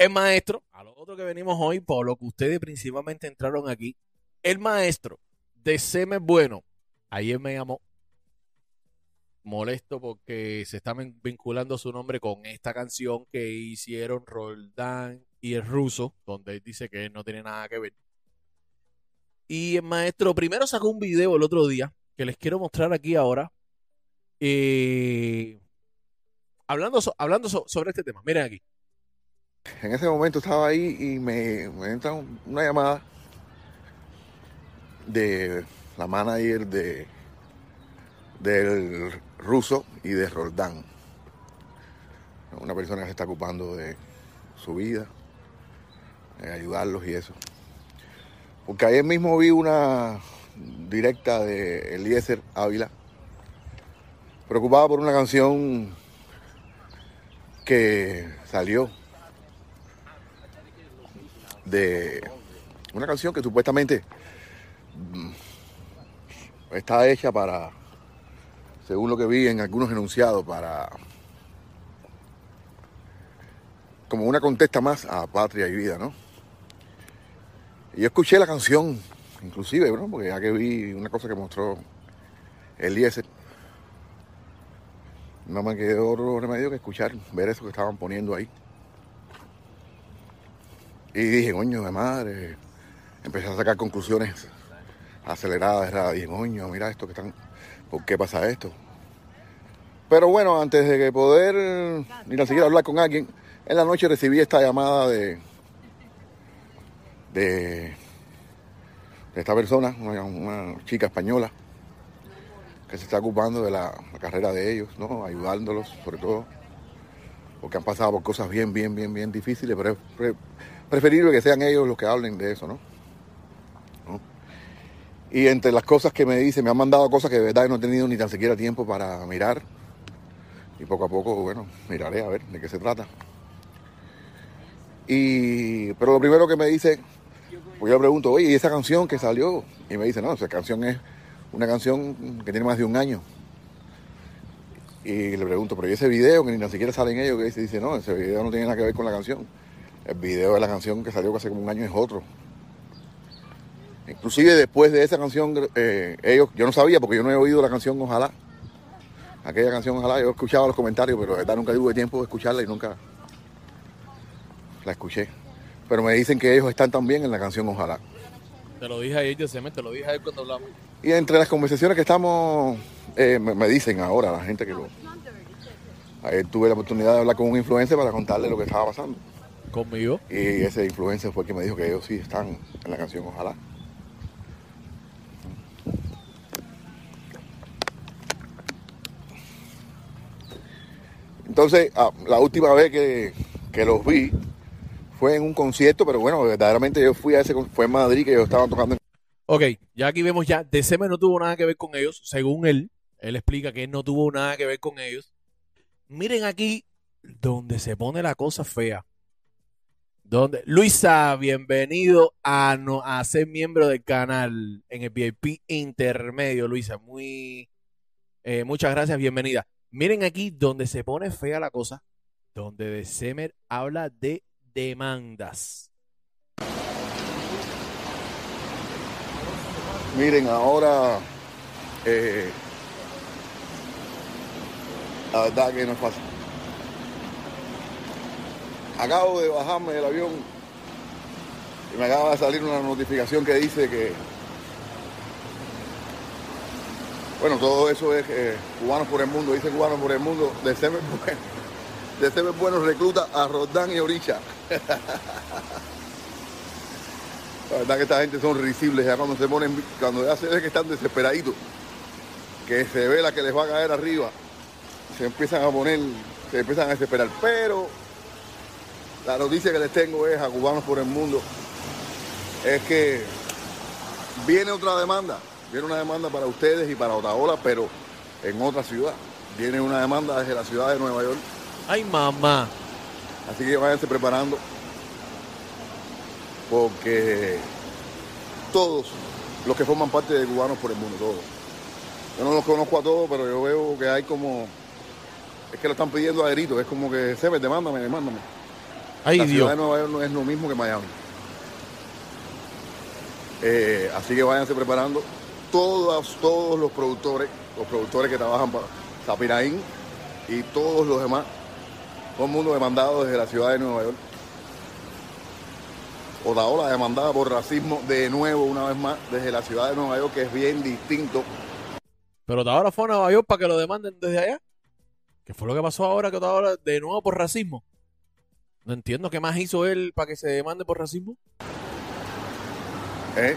El maestro, a lo otro que venimos hoy, por lo que ustedes principalmente entraron aquí, el maestro de Semen Bueno, ayer me llamó molesto porque se está vin- vinculando su nombre con esta canción que hicieron Roldán y el ruso, donde él dice que él no tiene nada que ver. Y el maestro primero sacó un video el otro día que les quiero mostrar aquí ahora. eh, hablando hablando so- sobre este tema. Miren aquí. En ese momento estaba ahí y me, entra un- una llamada de la manager de del ruso y de Roldán. Una persona que se está ocupando de su vida, de ayudarlos y eso. Porque ayer mismo vi una directa de Eliezer Ávila, preocupado por una canción que salió de una canción que supuestamente mm, está hecha para, según lo que vi en algunos enunciados, para como una contesta más a patria y vida, ¿no? Y yo escuché la canción, inclusive, ¿no? Porque ya que vi una cosa que mostró Eliezer, no me quedó otro remedio que escuchar, ver eso que estaban poniendo ahí. Y dije, coño de madre, empecé a sacar conclusiones aceleradas, era, dije, coño, mira esto que están, ¿por qué pasa esto? Pero bueno, antes de poder ni tan siquiera hablar con alguien, en la noche recibí esta llamada de, de, de esta persona, una, chica española, que se está ocupando de la, carrera de ellos, ¿no? Ayudándolos, sobre todo, porque han pasado por cosas bien, bien, bien, bien difíciles, pero pre- preferible que sean ellos los que hablen de eso, ¿no? Y entre las cosas que me dice, me han mandado cosas que de verdad no he tenido ni tan siquiera tiempo para mirar. Y poco a poco, bueno, miraré a ver de qué se trata. Y, pero lo primero que me dice, pues yo le pregunto, oye, ¿y esa canción que salió? Y me dice, no, esa canción es una canción que tiene más de un año. Y le pregunto, pero ¿y ese video que ni tan siquiera sale en ellos? Que dice, no, ese video no tiene nada que ver con la canción. El video de la canción que salió hace como un año es otro. Inclusive después de esa canción, eh, ellos, yo no sabía porque yo no he oído la canción Ojalá. Aquella canción Ojalá, yo escuchaba los comentarios, pero de verdad nunca tuve tiempo de escucharla y nunca la escuché. Pero me dicen que ellos están también en la canción Ojalá. Te lo dije ayer, Yosemite, te lo dije ayer cuando hablamos. Y entre las conversaciones que estamos, eh, me, me dicen ahora la gente que lo... Ayer tuve la oportunidad de hablar con un influencer para contarle lo que estaba pasando. Conmigo. Y ese influencer fue el que me dijo que ellos sí están en la canción Ojalá. Entonces, ah, la última vez que, que los vi fue en un concierto, pero bueno, verdaderamente yo fui a ese, fue en Madrid que ellos estaban tocando. Ok, ya aquí vemos ya, DCM no tuvo nada que ver con ellos, según él. Él explica que él no tuvo nada que ver con ellos. Miren aquí donde se pone la cosa fea. Donde, Luisa, bienvenido a, no, a ser miembro del canal en el VIP intermedio, Luisa. Muy, eh, muchas gracias, bienvenida. Miren aquí donde se pone fea la cosa, donde December habla de demandas. Miren, ahora eh, la verdad no es fácil. Acabo de bajarme del avión y me acaba de salir una notificación que dice que, bueno, todo eso es eh, Cubanos por el Mundo, dice Cubanos por el Mundo, de Bueno, de Semer Bueno recluta a Rodán y Oricha. La verdad que esta gente son risibles ya cuando se ponen, cuando ya se ve que están desesperaditos, que se ve la que les va a caer arriba, se empiezan a poner, se empiezan a desesperar. Pero la noticia que les tengo es a cubanos por el mundo, es que viene otra demanda, viene una demanda para ustedes y para Otaola, pero en otra ciudad. Viene una demanda desde la ciudad de Nueva York, Ay, mamá. así que váyanse preparando porque todos los que forman parte de cubanos por el mundo, todos. Yo no los conozco a todos, pero yo veo que hay como, es que lo están pidiendo a gritos, es como que, se me demándame, demándame. Ay, la Dios. ciudad de Nueva York no es lo mismo que Miami. Eh, así que váyanse preparando. Todos, todos los productores, los productores que trabajan para Zapiraín y todos los demás, todo el mundo demandado desde la ciudad de Nueva York. Otaola demandada por racismo de nuevo, una vez más, desde la ciudad de Nueva York, que es bien distinto. Pero ahora fue a Nueva York para que lo demanden desde allá. ¿Qué fue lo que pasó ahora que ahora de nuevo por racismo? Entiendo qué más hizo él para que se demande por racismo. ¿eh?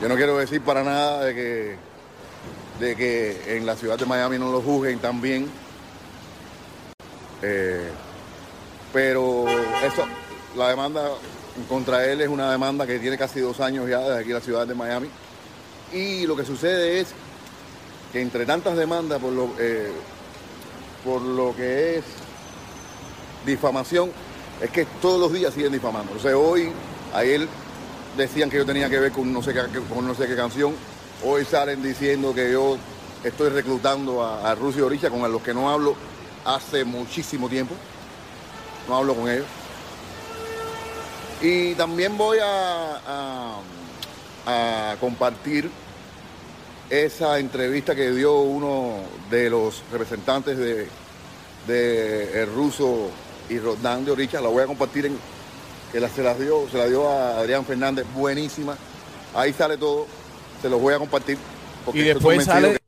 Yo no quiero decir para nada de que, de que en la ciudad de Miami no lo juzguen tan bien. Eh, pero eso, la demanda contra él es una demanda que tiene casi dos años ya desde aquí en la ciudad de Miami. Y lo que sucede es que entre tantas demandas por lo, eh, por lo que es difamación, es que todos los días siguen difamando. O sea, hoy, ayer decían que yo tenía que ver con no sé qué, con no sé qué canción. Hoy salen diciendo que yo estoy reclutando a, a Rusia y Oricha, con los que no hablo hace muchísimo tiempo. No hablo con ellos. Y también voy a, a- a compartir esa entrevista que dio uno de los representantes de, de el ruso y Rodán de Oricha. La voy a compartir en, que la, se la dio, se la dio a Adrián Fernández, buenísima. Ahí sale todo, se los voy a compartir. porque Y después sale,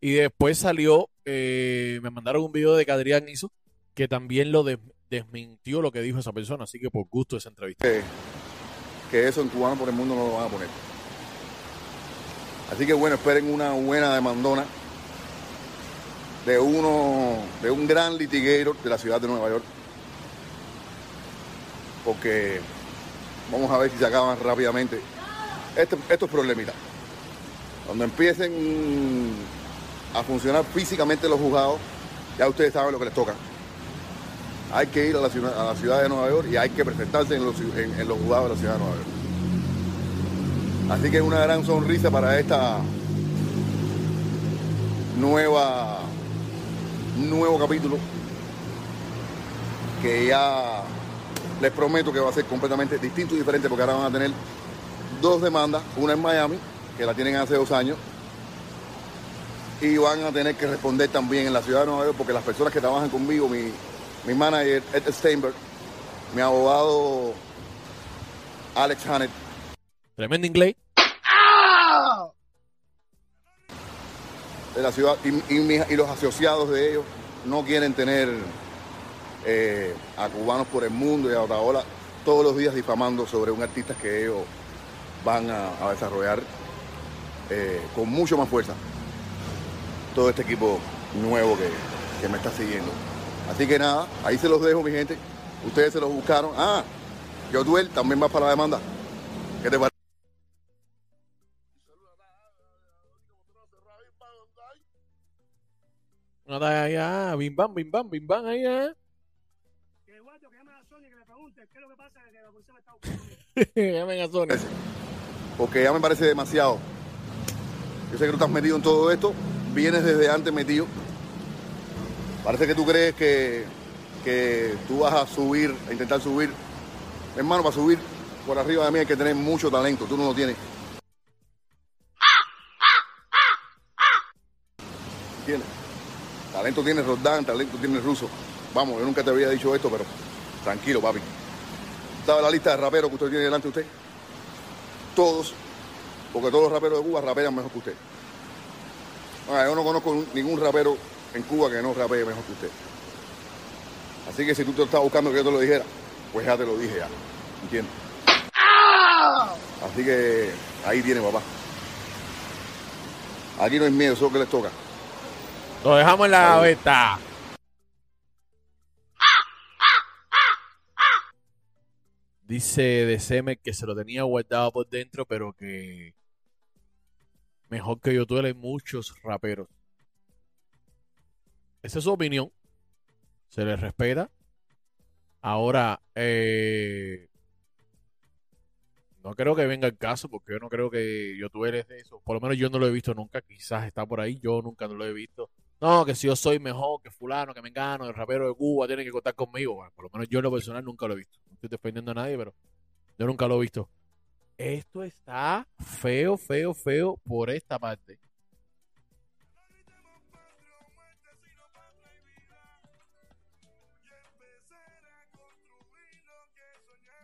y después salió, eh, me mandaron un video de que Adrián hizo, que también lo des- desmintió lo que dijo esa persona, así que por gusto esa entrevista. que, que eso en cubano por el mundo no lo van a poner. Así que bueno, esperen una buena demandona de uno, de un gran litiguero de la ciudad de Nueva York. Porque vamos a ver si se acaban rápidamente este- estos problemitas. Cuando empiecen a funcionar físicamente los juzgados, ya ustedes saben lo que les toca. Hay que ir a la ciudad, a la ciudad de Nueva York y hay que presentarse en los, en, los juzgados de la ciudad de Nueva York. Así que una gran sonrisa para esta nueva nuevo capítulo que ya les prometo que va a ser completamente distinto y diferente porque ahora van a tener dos demandas, una en Miami, que la tienen hace dos años, y van a tener que responder también en la ciudad de Nueva York porque las personas que trabajan conmigo, mi, mi manager Ed Steinberg, mi abogado Alex Hannett, Tremendo inglés. de la ciudad y, y mi- y los asociados de ellos no quieren tener eh, a cubanos por el mundo y a Otaola todos los días difamando sobre un artista que ellos van a, desarrollar eh, con mucho más fuerza todo este equipo nuevo que, que me está siguiendo. Así que nada, ahí se los dejo mi gente. Ustedes se los buscaron. Ah, Yotuel también va para la demanda. ¿Qué te parece? Está allá, bim bam, bim bam, bim bam, ahí, qué es lo que pasa que la policía me está buscando. Llamen a Sony. porque ya me parece demasiado. Yo sé que tú estás metido en todo esto, vienes desde antes metido. Parece que tú crees que, que tú vas a subir, a intentar subir. Hermano, para subir por arriba de mí hay que tener mucho talento, tú no lo tienes. ¿Entiendes? Talento tiene Rodán, talento tiene Ruso. Vamos, yo nunca te había dicho esto, pero tranquilo, papi. ¿Sabe la lista de raperos que usted tiene delante de usted? todos, porque todos los raperos de Cuba rapean mejor que usted. Ah, yo no conozco ningún rapero en Cuba que no rapee mejor que usted. Así que si tú te estás buscando que yo te lo dijera, pues ya te lo dije ya. ¿Entiendes? Así que ahí tiene papá. Aquí no hay miedo, eso es lo que les toca. Lo dejamos en la Salud. Dice de Seme que se lo tenía guardado por dentro, pero que mejor que yo hay muchos raperos. Esa es su opinión. Se le respeta. Ahora, eh, no creo que venga el caso, porque yo no creo que yo es de eso. Por lo menos yo no lo he visto nunca. Quizás está por ahí. Yo nunca no lo he visto no, que si yo soy mejor que fulano, que me engano, el rapero de Cuba tiene que contar conmigo. Por lo menos yo en lo personal nunca lo he visto. Estoy defendiendo a nadie, pero yo nunca lo he visto. Esto está feo, feo, feo por esta parte.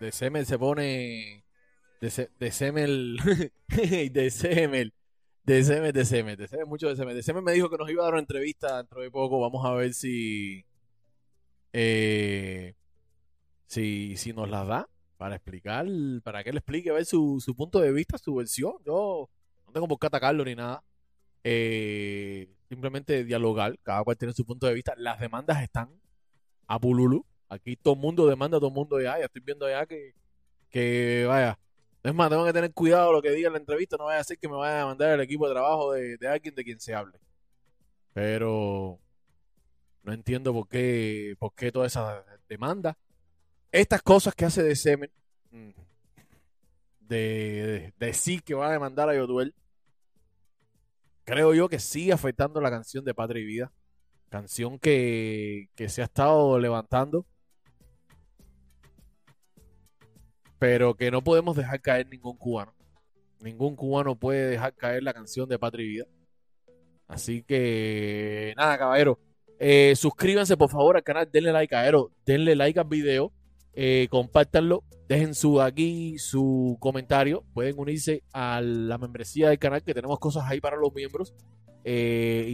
De Semel se pone. De, de Semel. de Semel. De Semel, de Semel. De Semel, mucho de Semel. De Semel me dijo que nos iba a dar una entrevista dentro de poco. Vamos a ver si. eh, si, si nos la da para explicar. Para que él explique, ver su, su punto de vista, su versión. Yo no tengo por qué atacarlo ni nada. Eh, simplemente dialogar. Cada cual tiene su punto de vista. Las demandas están a Pululu. Aquí todo el mundo demanda todo el mundo ya. Ya estoy viendo ya que, que vaya. Es más, tengo que tener cuidado lo que diga en la entrevista. No vaya a ser que me vaya a mandar el equipo de trabajo de, de alguien de quien se hable. Pero no entiendo por qué, por qué toda esa demanda. Estas cosas que hace de Semen, mm, de, de decir que va a demandar a Yotuel, creo yo que sigue afectando la canción de Patria y Vida. Canción que, que se ha estado levantando. Pero que no podemos dejar caer ningún cubano. Ningún cubano puede dejar caer la canción de Patria y Vida. Así que, nada, caballero. Eh, suscríbanse por favor al canal, denle like, caballero. Denle like al video. Eh. Dejen su aquí su comentario. Pueden unirse a la membresía del canal que tenemos cosas ahí para los miembros. Eh,